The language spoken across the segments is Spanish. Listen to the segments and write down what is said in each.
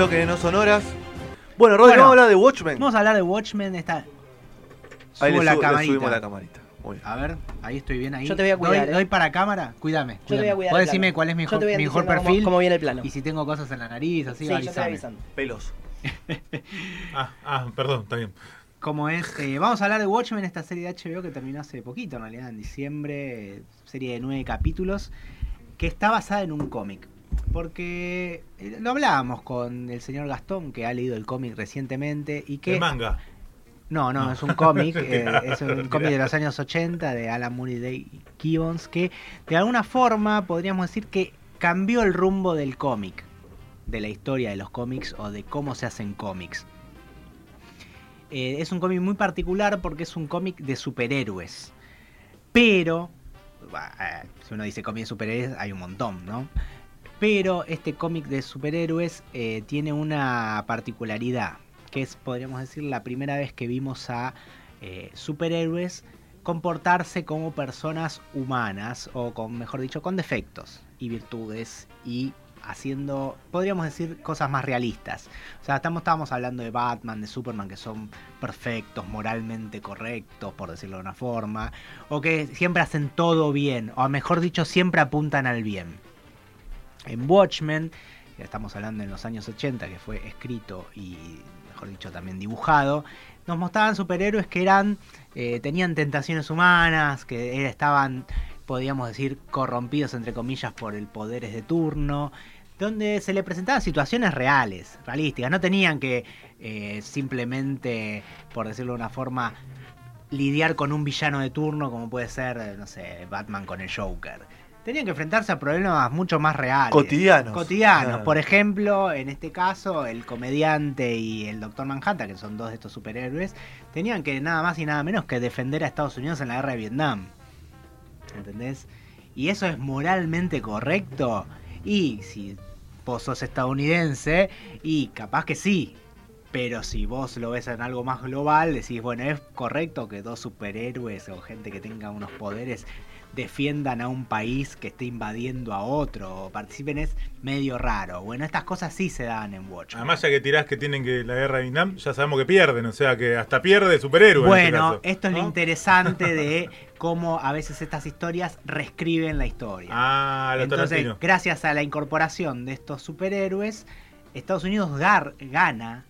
Bloque de No Sonoras. Bueno, Rodri, Bueno. vamos a hablar de Watchmen. Vamos a hablar de Watchmen. Esta... Ahí Subo le, la le subimos la camarita. Muy bien. A ver, ahí estoy bien ahí. Yo te voy a cuidar, ¿Doy, ¿eh? doy para cámara? Cuídame. Yo te voy a cuidar. ¿Puedes el decirme plano. cuál es mi mejor, cómo- perfil? Cómo, viene el plano. Y si tengo cosas en la nariz, así, sí, yo te avisando. Pelos. Ah, ah, perdón, está bien. Como es, eh, vamos a hablar de Watchmen, esta serie de HBO que terminó hace poquito, en realidad, en diciembre, eh, serie de nueve capítulos, que está basada en un cómic. Porque eh, lo hablábamos con el señor Gastón, que ha leído el cómic recientemente y que... El manga. No, no, No. es un cómic, eh, es un cómic de los años 80 de Alan Moore y Dave Gibbons que de alguna forma podríamos decir que cambió el rumbo del cómic, de la historia de los cómics o de cómo se hacen cómics. Eh, es un cómic muy particular porque es un cómic de superhéroes. Pero, bah, eh, si uno dice cómic de superhéroes, hay un montón, ¿no? Pero este cómic de superhéroes eh, tiene una particularidad, que es, podríamos decir, la primera vez que vimos a eh, superhéroes comportarse como personas humanas, o con, mejor dicho, con defectos y virtudes, y haciendo, podríamos decir, cosas más realistas. O sea, estamos, estábamos hablando de Batman, de Superman, que son perfectos, moralmente correctos, por decirlo de una forma, o que siempre hacen todo bien, o mejor dicho, siempre apuntan al bien. En Watchmen, ya estamos hablando en los años 80, que fue escrito y, mejor dicho, también dibujado, nos mostraban superhéroes que eran, eh, tenían tentaciones humanas, que estaban, podríamos decir, corrompidos, entre comillas, por el poderes de turno, donde se le presentaban situaciones reales, realísticas, no tenían que eh, simplemente, por decirlo de una forma, lidiar con un villano de turno como puede ser, no sé, Batman con el Joker. Tenían que enfrentarse a problemas mucho más reales. Cotidianos. Cotidianos. Por ejemplo, en este caso, el comediante y el Doctor Manhattan, que son dos de estos superhéroes, tenían que nada más y nada menos que defender a Estados Unidos en la guerra de Vietnam. ¿Entendés? Y eso es moralmente correcto. Y si vos sos estadounidense, y capaz que sí. Pero si vos lo ves en algo más global, decís, bueno, es correcto que dos superhéroes o gente que tenga unos poderes defiendan a un país que esté invadiendo a otro o participen, es medio raro. Bueno, estas cosas sí se dan en Watch. Además, ya que tirás que tienen que la guerra de Vietnam, ya sabemos que pierden, o sea que hasta pierde superhéroe. en este Bueno, caso, esto es lo interesante de cómo a veces estas historias reescriben la historia. Ah, lo Entonces, Tarantino. gracias a la incorporación de estos superhéroes, Estados Unidos gar- gana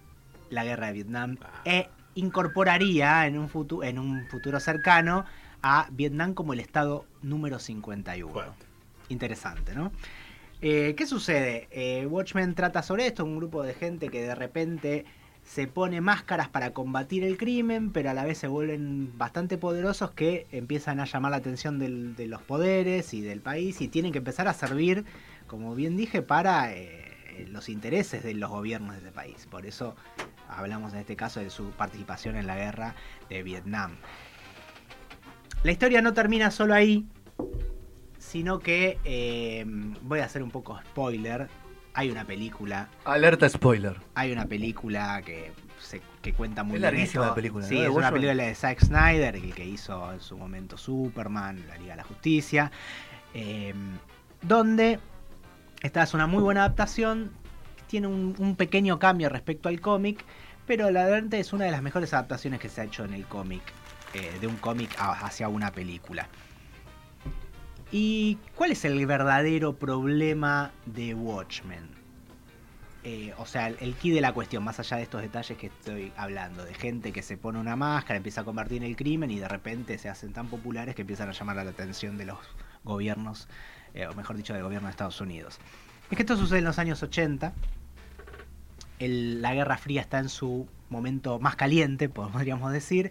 la guerra de Vietnam Ah. e incorporaría en un, futu- en un futuro cercano a Vietnam como el estado número 51. Fuerte. Interesante, ¿no? Eh, ¿Qué sucede? Eh, Watchmen trata sobre esto, un grupo de gente que de repente se pone máscaras para combatir el crimen, pero a la vez se vuelven bastante poderosos que empiezan a llamar la atención del- de los poderes y del país y tienen que empezar a servir, como bien dije, para eh, los intereses de los gobiernos de ese país. Por eso hablamos en este caso de su participación en la guerra de Vietnam. La historia no termina solo ahí, sino que eh, voy a hacer un poco spoiler. Hay una película Alerta spoiler. hay una película que, se- que cuenta muy Es bien larguísima esto. la película, Sí, es una película de Zack Snyder, el que hizo en su momento Superman, la Liga de la Justicia. eh, donde esta es una muy buena adaptación. Tiene un, un pequeño cambio respecto al cómic, pero la verdad es una de las mejores adaptaciones que se ha hecho en el cómic, eh, de un cómic hacia una película. ¿Y cuál es el verdadero problema de Watchmen? Eh, o sea, el, el key de la cuestión, más allá de estos detalles que estoy hablando, de gente que se pone una máscara, empieza a convertir en el crimen y de repente se hacen tan populares que empiezan a llamar la atención de los gobiernos eh, o mejor dicho, del gobierno de Estados Unidos. Es que esto sucede en los años 80. El- la Guerra Fría está en su momento más caliente, podríamos decir.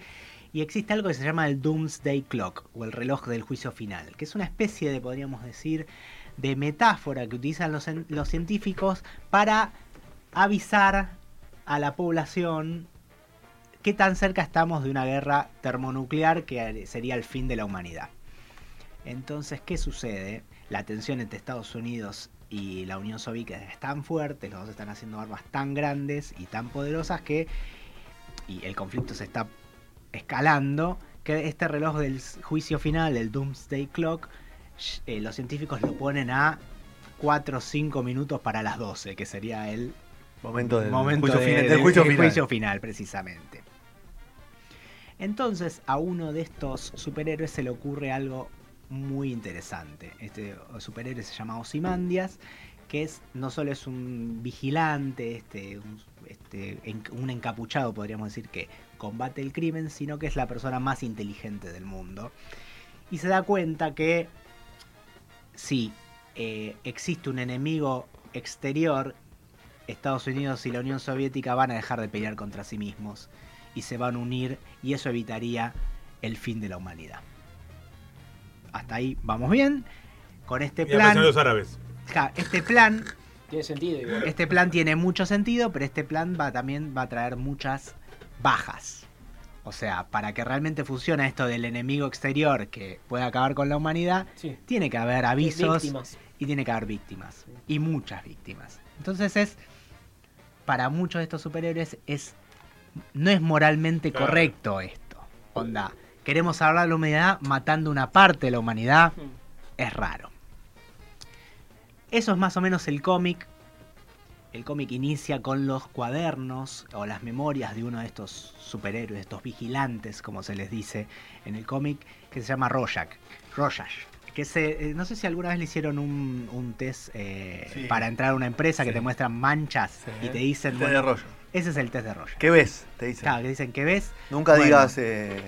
Y existe algo que se llama el Doomsday Clock, o el reloj del juicio final, que es una especie de, podríamos decir, de metáfora que utilizan los, en- los científicos para avisar a la población qué tan cerca estamos de una guerra termonuclear que sería el fin de la humanidad. Entonces, ¿qué sucede? La tensión entre Estados Unidos y la Unión Soviética es tan fuerte, los dos están haciendo armas tan grandes y tan poderosas que y el conflicto se está escalando, que este reloj del juicio final, el Doomsday Clock, eh, los científicos lo ponen a 4 o 5 minutos para las 12, que sería el Momento del momento juicio, de- final, del juicio del final. juicio final, precisamente. Entonces a uno de estos superhéroes se le ocurre algo muy interesante. Este superhéroe se llama Ozymandias, que es no solo es un vigilante, este, un, este, un encapuchado podríamos decir que combate el crimen, sino que es la persona más inteligente del mundo. Y se da cuenta que si eh, existe un enemigo exterior, Estados Unidos y la Unión Soviética van a dejar de pelear contra sí mismos y se van a unir y eso evitaría el fin de la humanidad. Hasta ahí vamos bien. Con este Y plan, los árabes. Ja, este plan, Tiene sentido igual. este plan tiene mucho sentido, pero este plan va también va a traer muchas bajas. O sea, para que realmente funcione esto del enemigo exterior que pueda acabar con la humanidad, Sí. tiene que haber avisos Víctimas. y tiene que haber víctimas. Y muchas víctimas. Entonces es, para muchos de estos superhéroes, es no es moralmente Claro. correcto esto. Onda, queremos salvar la humanidad matando una parte de la humanidad, Mm. es raro. Eso es más o menos el cómic. El cómic inicia con los cuadernos o las memorias de uno de estos superhéroes, estos vigilantes, como se les dice en el cómic, que se llama Rorschach. Rorschach. Que se, eh, no sé si alguna vez le hicieron un, un test eh, Sí. para entrar a una empresa que te muestran manchas Sí. y te dicen, Té de bueno, rollo. ese es el test de Rorschach. ¿Qué ves? Te dicen. Claro, que dicen que ves Nunca Bueno. digas eh,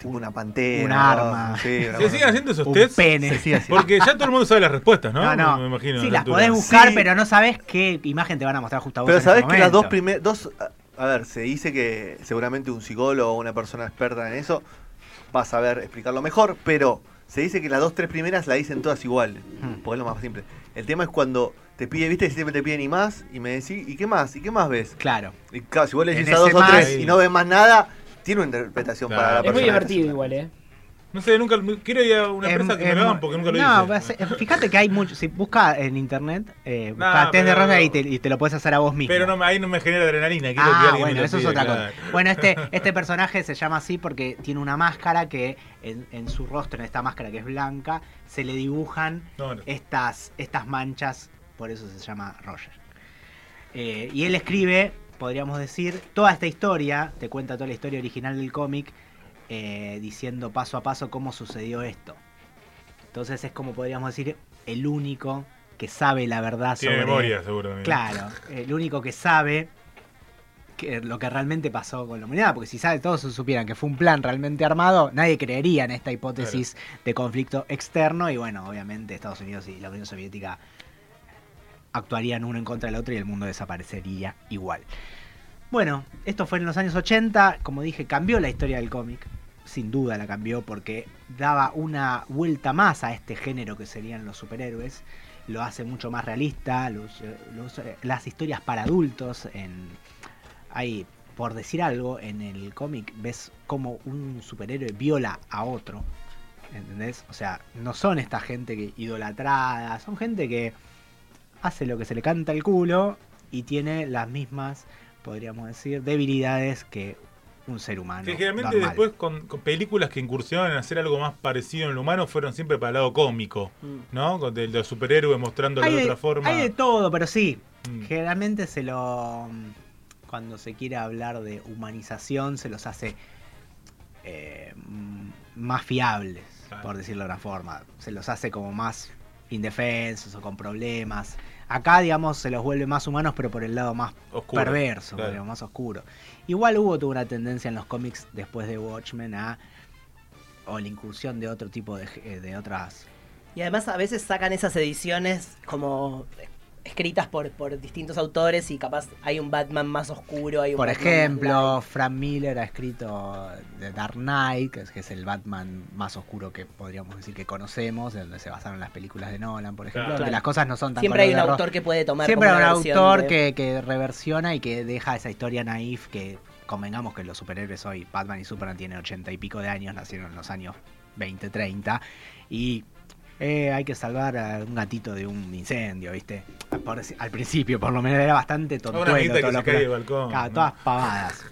tipo una pantera. un arma. Sí, una ¿Se siguen haciendo esos un tests? pene. Sigue. Porque ya todo el mundo sabe las respuestas, ¿no? No, no. Me imagino. Sí, las podés buscar, Sí. pero no sabes qué imagen te van a mostrar justo a vos. Pero ese que las dos primeras. Dos, a- ver, se dice que seguramente un psicólogo o una persona experta en eso va a saber explicarlo mejor, pero se dice que las dos, tres primeras la dicen todas igual, Hmm. porque es lo más simple. El tema es cuando te pide, viste, que siempre te piden y más, y me decís, ¿y qué más? ¿Y qué más ves? Claro. Y claro, si vos le decís a dos o tres y no ves más nada, tiene una interpretación Claro. para la Es Es muy persona. divertido igual, ¿eh? No sé, nunca. Quiero ir a una Em- empresa que me em- lo hagan porque nunca lo no, hice. a ser- fíjate que hay mucho. Si busca en internet, eh, busca No, test de Rosa y te, y te lo puedes hacer a vos mismo. Pero no, ahí no me genera adrenalina. Quiero que Ah, me bueno, lo eso es otra claro. cosa. Bueno, este, este personaje se llama así porque tiene una máscara que en, en su rostro, en esta máscara que es blanca, se le dibujan No, no. estas, estas manchas, por eso se llama Roger. Eh, y él escribe, podríamos decir, toda esta historia, te cuenta toda la historia original del cómic, eh, diciendo paso a paso cómo sucedió esto. Entonces es como podríamos decir el único que sabe la verdad Tiene sobre memoria, seguro. Claro, el único que sabe que lo que realmente pasó con la humanidad, porque si sabe, todos supieran que fue un plan realmente armado, nadie creería en esta hipótesis de conflicto externo y bueno, obviamente Estados Unidos y la Unión Soviética actuarían uno en contra del otro y el mundo desaparecería igual. Bueno, esto fue en los años 80, como dije, cambió la historia del cómic, sin duda la cambió porque daba una vuelta más a este género que serían los superhéroes, lo hace mucho más realista, los- los- las historias para adultos, en, hay, por decir algo, en el cómic ves como un superhéroe viola a otro, ¿entendés? O sea, no son esta gente que idolatrada, son gente que hace lo que se le canta el culo y tiene las mismas, podríamos decir, debilidades que un ser humano. Que generalmente normal. después con, con películas que incursionan en hacer algo más parecido en lo humano fueron siempre para el lado cómico, Mm. ¿no? Con de, de los superhéroes mostrándolo hay de de, otra forma. hay de todo, pero sí. Mm. Generalmente se lo. Cuando se quiere hablar de humanización, se los hace eh, mm, más fiables, Claro. por decirlo de una forma. Se los hace como más indefensos o con problemas. Acá, digamos, se los vuelve más humanos, pero por el lado más Oscuro, perverso, claro. digamos, más oscuro. Igual hubo tuvo una tendencia en los cómics después de Watchmen a. o la incursión de otro tipo de, ge- de otras Y además a veces sacan esas ediciones como escritas por, por distintos autores y capaz hay un Batman más oscuro. Hay un Por Batman ejemplo. Frank Miller ha escrito The Dark Knight, que es, que es el Batman más oscuro que podríamos decir que conocemos, de donde se basaron las películas de Nolan, por ejemplo, Claro. donde las cosas no son tan Siempre hay un autor que puede tomar Siempre hay un autor de- que, que reversiona y que deja esa historia naif que convengamos que los superhéroes hoy, Batman y Superman tienen ochenta y pico de años, nacieron en los años 20, 30 y eh, hay que salvar a un gatito de un incendio, ¿viste? Por- al principio, por lo menos, era bastante tontuelo. todo que lo se que- cae balcón. Claro, ¿no? todas pavadas.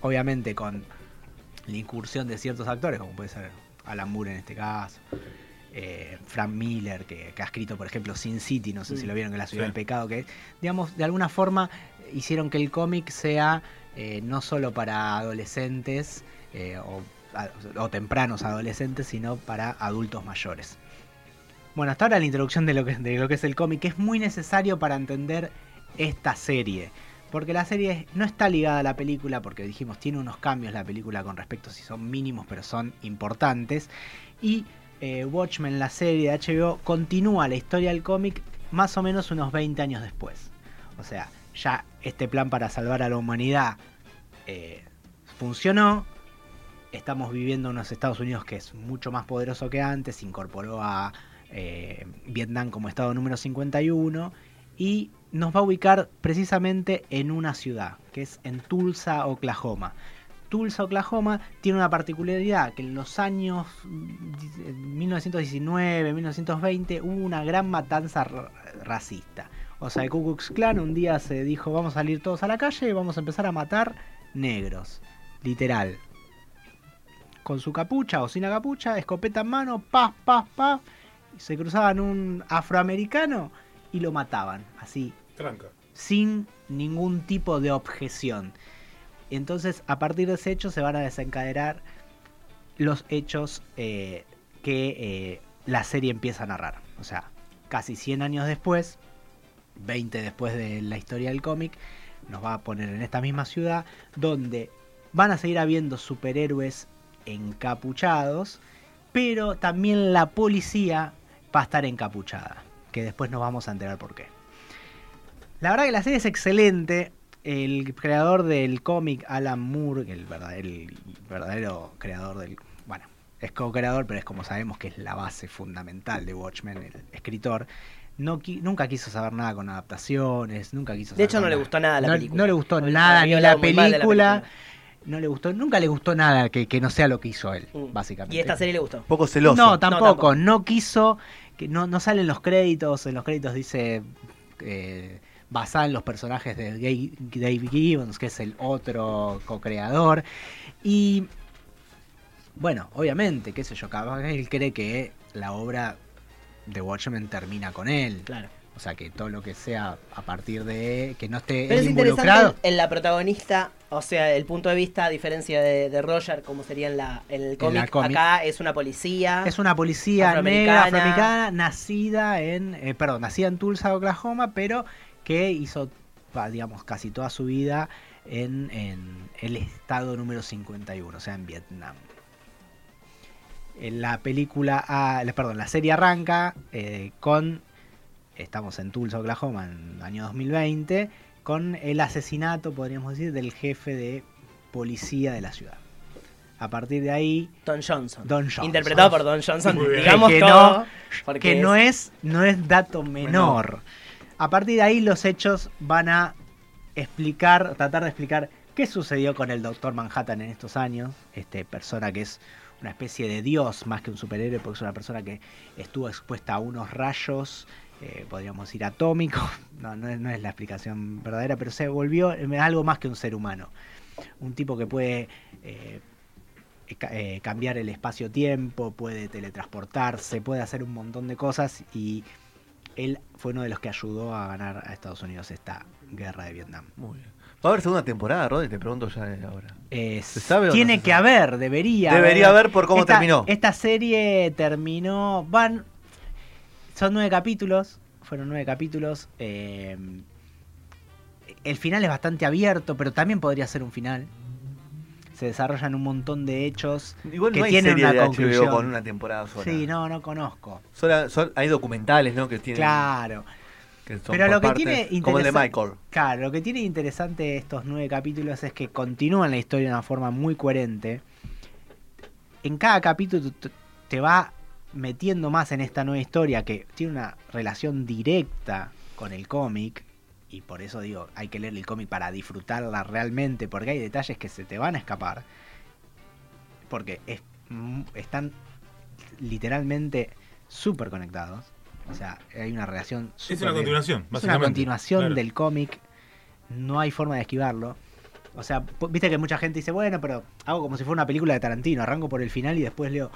Obviamente con la incursión de ciertos actores, como puede ser Alan Moore en este caso. eh, Frank Miller, que, que ha escrito, por ejemplo, Sin City, no sé si lo vieron, que es la ciudad Sí. del pecado, que, digamos, de alguna forma hicieron que el cómic sea eh, no solo para adolescentes eh, o, a- o tempranos adolescentes, sino para adultos mayores. Bueno, hasta ahora la introducción de lo que, es el cómic es muy necesario para entender esta serie. Porque la serie no está ligada a la película, porque dijimos, tiene unos cambios la película con respecto si son mínimos, pero son importantes. Y eh, Watchmen, la serie de HBO, continúa la historia del cómic más o menos unos 20 años después. O sea, ya este plan para salvar a la humanidad eh, funcionó. Estamos viviendo unos Estados Unidos que es mucho más poderoso que antes, incorporó a eh, Vietnam como estado número 51 y nos va a ubicar precisamente en una ciudad, que es en Tulsa, Oklahoma. Tulsa, Oklahoma tiene una particularidad, que en los años mm, 1919, 1920 hubo una gran matanza ra- racista. O sea, el Ku Klux Klan un día se dijo, vamos a salir todos a la calle y vamos a empezar a matar negros. Literal. Con su capucha o sin la capucha, escopeta en mano, paz, paz, paz. Se cruzaban un afroamericano y lo mataban. Así, Tranca. sin ningún tipo de objeción. Entonces, a partir de ese hecho se van a desencadenar los hechos eh, que eh, la serie empieza a narrar. O sea, casi 100 años después, 20 después de la historia del cómic, nos va a poner en esta misma ciudad donde van a seguir habiendo superhéroes encapuchados, pero también la policía va a estar encapuchada, que después nos vamos a enterar por qué. La verdad que la serie es excelente. El creador del cómic, Alan Moore, el verdadero, el verdadero creador del... Bueno, es co-creador, pero es como sabemos que es la base fundamental de Watchmen, el escritor. No, nunca quiso saber nada con adaptaciones, nunca quiso De hecho, no le gustó nada la no, película. no le gustó nada, ni la película. No le gustó, nunca le gustó nada que, que no sea lo que hizo él, Mm. básicamente. Y esta serie le gustó. poco celoso. No, tampoco. tampoco. No quiso. Que no, no salen los créditos. En los créditos dice. eh, basada en los personajes de Gay- Dave Gibbons, que es el otro co-creador. Y. Bueno, obviamente, qué sé yo, capaz él cree que la obra de Watchmen termina con él. Claro. O sea, que todo lo que sea a partir de. que no esté Pero él es involucrado. interesante en la protagonista, o sea, el punto de vista, a diferencia de, de Roger, como sería en, la, en el cómic, acá es una policía. Es una policía Afroamericana. negra, afroamericana, nacida en, eh, perdón, nacida en Tulsa, Oklahoma, pero que hizo, digamos, casi toda su vida en, en el estado número 51, o sea, en Vietnam. En la película, ah, perdón, la serie arranca eh, con, estamos en Tulsa, Oklahoma, en el año 2020, con el asesinato, podríamos decir, del jefe de policía de la ciudad. A partir de ahí, Don Johnson. Don Johnson. Interpretado por Don Johnson, digamos Que todo. no- porque que no es no es dato menor. A partir de ahí los hechos van a explicar, tratar de explicar qué sucedió con el Doctor Manhattan en estos años, este persona que es una especie de dios más que un superhéroe, porque es una persona que estuvo expuesta a unos rayos, eh, podríamos decir atómicos, no, no, es, no es la explicación verdadera, pero se volvió eh, algo más que un ser humano. Un tipo que puede eh, ca- eh, cambiar el espacio-tiempo, puede teletransportarse, puede hacer un montón de cosas y él fue uno de los que ayudó a ganar a Estados Unidos esta guerra de Vietnam. Muy bien. ¿Va a haber segunda temporada, Rodri? Te pregunto ya ahora. Eh, ¿Se sabe o no tiene que haber, debería Debería haber por cómo Esta- terminó. Esta serie terminó, van, son nueve capítulos, fueron nueve capítulos. eh, el final es bastante abierto, pero también podría ser un final. se desarrollan un montón de hechos Igual que no hay tienen serie una de HBO conclusión. con una temporada sola. Sí, no, no conozco. Sola- hay documentales, ¿no? Que tienen. Claro. que son Pero lo que partes, tiene Como el de Michael. Claro, lo que tiene interesante estos nueve capítulos es que continúan la historia de una forma muy coherente. En cada capítulo te va metiendo más en esta nueva historia que tiene una relación directa con el cómic. Y por eso digo, hay que leer el cómic para disfrutarla realmente, porque hay detalles que se te van a escapar. Porque es- están literalmente súper conectados. O sea, hay una relación Es una continuación, es una básicamente. continuación Claro. del cómic. No hay forma de esquivarlo. O sea, viste que mucha gente dice, bueno, pero hago como si fuera una película de Tarantino. Arranco por el final y después leo.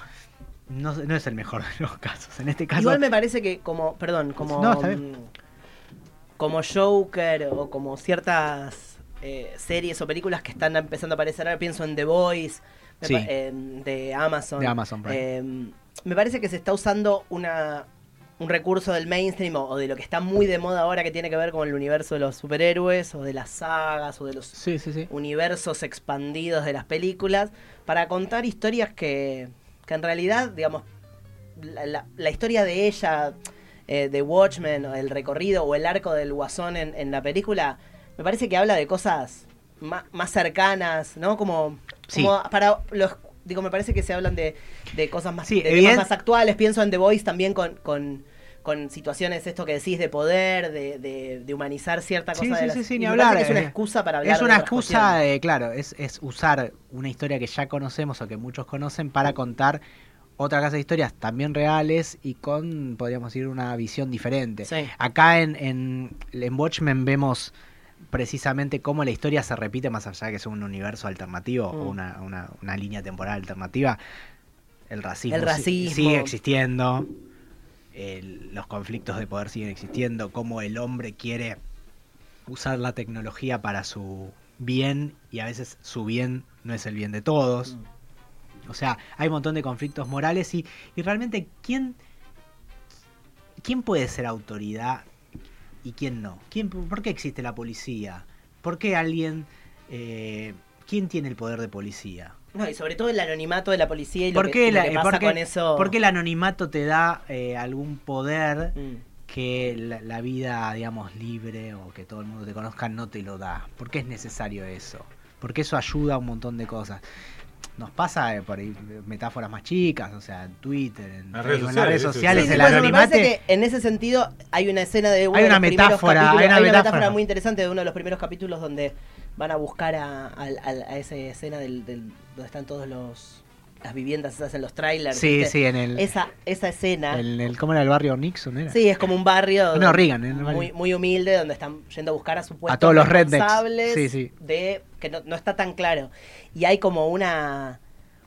No, no es el mejor de los casos. En este caso. Igual me parece que como, perdón, como No, mm, como Joker o como ciertas eh, series o películas que están empezando a aparecer ahora, pienso en The Voice Sí. de Amazon. De Amazon. Em, me parece que se está usando una un recurso del mainstream o, de lo que está muy de moda ahora que tiene que ver con el universo de los superhéroes o de las sagas o de los Sí, sí, sí. universos expandidos de las películas para contar historias que, que en realidad, digamos, la, la- la historia de ella, eh, de Watchmen, o el recorrido o el arco del guasón en, en la película, me parece que habla de cosas más, cercanas, ¿no? Como, Sí. como para los... Digo, me parece que se hablan de, de cosas más, Sí, de temas evident- más actuales. Pienso en The Voice también con, con, con situaciones, esto que decís, de poder, de, de- de humanizar cierta cosa sí, de las... sí, sí, ni hablar, es una eh. excusa para hablar Es de una otras excusa, de, claro, es, es usar una historia que ya conocemos o que muchos conocen para contar otra clase de historias también reales y con, podríamos decir, una visión diferente. Sí. Acá en, en, en Watchmen vemos precisamente cómo la historia se repite más allá de que es un universo alternativo o Mm. una, una- una línea temporal alternativa. El racismo, El racismo. sigue existiendo, el- los conflictos de poder siguen existiendo, cómo el hombre quiere usar la tecnología para su bien y a veces su bien no es el bien de todos. O sea, hay un montón de conflictos morales y, y realmente quién quién puede ser autoridad y quién no. ¿Quién, ¿Por qué existe la policía? ¿Por qué alguien eh, quién tiene el poder de policía? No, y sobre todo el anonimato de la policía y lo ¿Por que, y lo que eh, pasa por qué- con eso. por qué el anonimato te da eh, algún poder Mm. que la, la vida, digamos, libre o que todo el mundo te conozca no te lo da? ¿Por qué es necesario eso? Porque eso ayuda a un montón de cosas. Nos pasa eh, por ahí metáforas más chicas, o sea, en Twitter, en, Las redes las redes sociales, sociales, Sí, sí, el me anonimato. que en ese sentido hay una escena de uno Hay de una los primeros metáfora, capítulos- hay una metáfora. metáfora. muy interesante de uno de los primeros capítulos donde van a buscar a, a, a- esa escena del, del- donde están todos los las viviendas esas en los trailers. Sí, ¿viste? sí, en el, Esa, esa escena. en el- ¿Cómo era el barrio Nixon? Era? Sí, es como un barrio No, Reagan, en el barrio. muy, muy humilde donde están yendo a buscar a supuestos A todos los responsables Sí, sí. de que no, no está tan claro. Y hay como una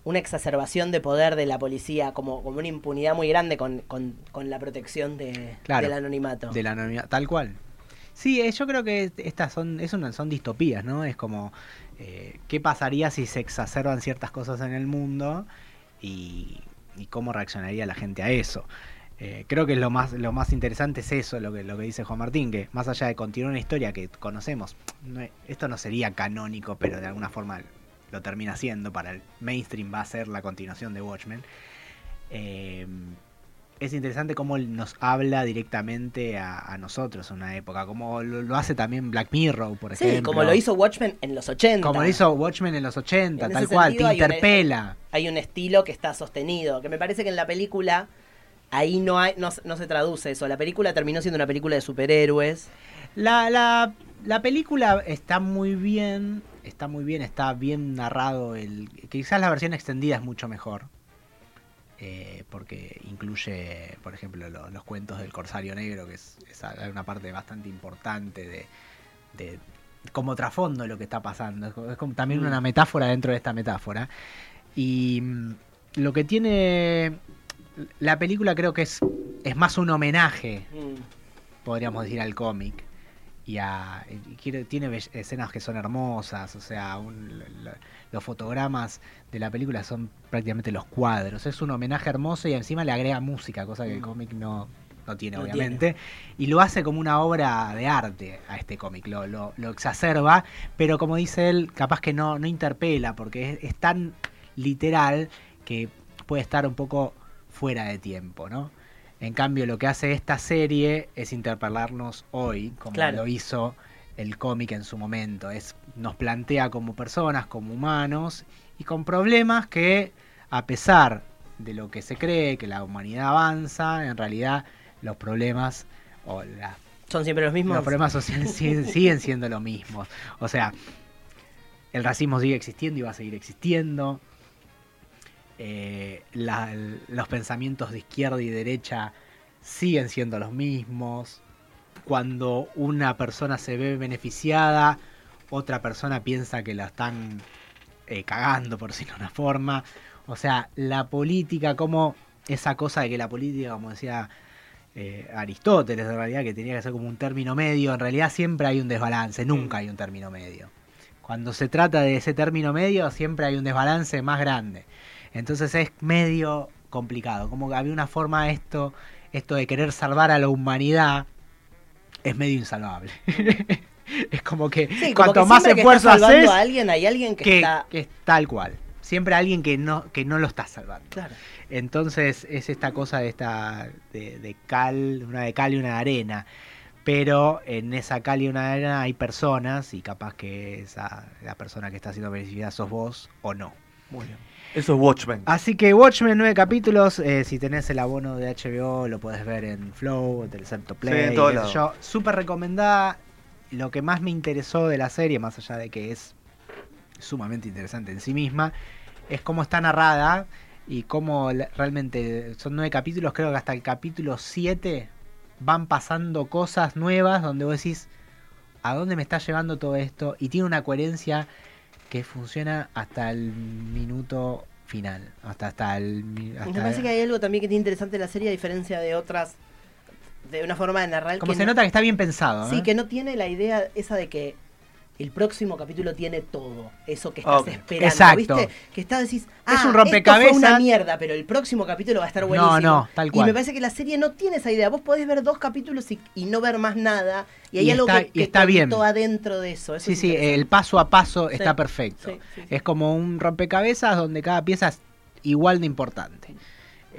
una exacerbación de poder de la policía, como, como una impunidad muy grande con, con, con la protección de, Claro, del anonimato. De la anonimidad, tal cual. Sí, eh, yo creo que estas son, es una- son distopías, ¿no? Es como, eh, ¿qué pasaría si se exacerban ciertas cosas en el mundo y, cómo reaccionaría la gente a eso? Eh, creo que lo más, lo más interesante es eso, lo que, lo que dice Juan Martín, que más allá de continuar una historia que conocemos, no es- esto no sería canónico, pero de alguna forma lo termina siendo, para el mainstream va a ser la continuación de Watchmen. Eh, es interesante cómo nos habla directamente a, a nosotros en una época, como lo, lo hace también Black Mirror, por sí, ejemplo. como lo hizo Watchmen en los 80. Como lo hizo Watchmen en los 80, En tal cual, te sentido hay un- interpela. Hay un estilo que está sostenido, que me parece que en la película ahí no, hay, no, no se traduce eso. La película terminó siendo una película de superhéroes. La, la, la película está muy bien, está muy bien, está bien narrado. El, quizás la versión extendida es mucho mejor. Eh, porque incluye, por ejemplo, lo- los cuentos del Corsario Negro, que es, es una parte bastante importante de, de como trasfondo lo que está pasando. Es como, es como también Mm. una metáfora dentro de esta metáfora. Y mm, lo que tiene la película creo que es, es más un homenaje Mm. podríamos decir, al cómic. Y, a, y tiene escenas que son hermosas, o sea, un- lo- lo- los fotogramas de la película son prácticamente los cuadros. Es un homenaje hermoso y encima le agrega música, cosa que el Mm. cómic no, no tiene No obviamente, y lo hace como una obra de arte a este cómic, lo, lo, lo exacerba, pero como dice él, capaz que no, no interpela, porque es, es tan literal que puede estar un poco fuera de tiempo, ¿no? En cambio, lo que hace esta serie es interpelarnos hoy, como Claro. lo hizo el cómic en su momento. Es, nos plantea como personas, como humanos, y con problemas que, a pesar de lo que se cree, que la humanidad avanza, en realidad los problemas o la- Son siempre los mismos. los problemas sociales siguen, siguen siendo los mismos. O sea, el racismo sigue existiendo y va a seguir existiendo. Eh, la- los pensamientos de izquierda y derecha siguen siendo los mismos. Cuando una persona se ve beneficiada, otra persona piensa que la están eh, cagando, por decirlo de una forma. O sea, la política, como esa cosa de que la política, como decía eh, Aristóteles, en realidad, que tenía que ser como un término medio, en realidad siempre hay un desbalance, nunca hay un término medio. Cuando se trata de ese término medio, siempre hay un desbalance más grande. Entonces es medio complicado. Como que había una forma esto, esto de querer salvar a la humanidad, es medio insalvable. es como que Sí, como cuanto que más que esfuerzo salvando haces, a alguien, hay alguien que, que, está. que es tal cual. Siempre alguien que no, que no lo está salvando. Claro. Entonces es esta cosa de esta de, de cal, una de cal y una de arena. Pero en esa cal y una de arena hay personas y capaz que esa la persona que está siendo beneficiada sos vos o no. Muy bien. Eso es Watchmen. Así que Watchmen, nueve capítulos. eh, si tenés el abono de HBO, lo podés ver en Flow, Telecepto Play. Sí, sé yo. Súper recomendada. Lo que más me interesó de la serie, más allá de que es sumamente interesante en sí misma, es cómo está narrada y cómo realmente son nueve capítulos. Creo que hasta el capítulo 7 van pasando cosas nuevas donde vos decís, ¿a dónde me está llevando todo esto? Y tiene una coherencia que funciona hasta el minuto final. Hasta, hasta el. mi- Me hasta- parece que hay algo también que tiene interesante la serie, a diferencia de otras. De una forma de narrar. Como que se no- nota que está bien pensado. Sí, ¿eh? que no tiene la idea esa de que el próximo capítulo tiene todo. Eso que Ah, estás esperando. Exacto. ¿Viste? Que estás decís. Ah, Es un Esto rompecabezas. fue una mierda, pero el próximo capítulo va a estar buenísimo. No, no, tal Y cual. me parece que la serie no tiene esa idea. Vos podés ver dos capítulos y, y no ver más nada. Y hay Y algo está- que, y que está bien. adentro de eso. Eso Sí, es sí, el paso a paso Sí. está perfecto. Sí, sí, sí. Es como un rompecabezas donde cada pieza es igual de importante.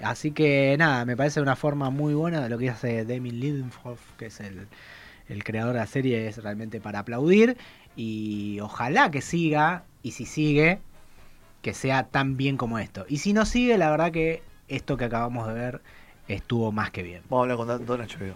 Así que nada, me parece una forma muy buena de lo que hace Damien Lindelof, que es el, el creador de la serie, es realmente para aplaudir. Y ojalá que siga, y si sigue, que sea tan bien como esto. Y si no sigue, la verdad que esto que acabamos de ver estuvo más que bien. Vamos a hablar con Don- HBO.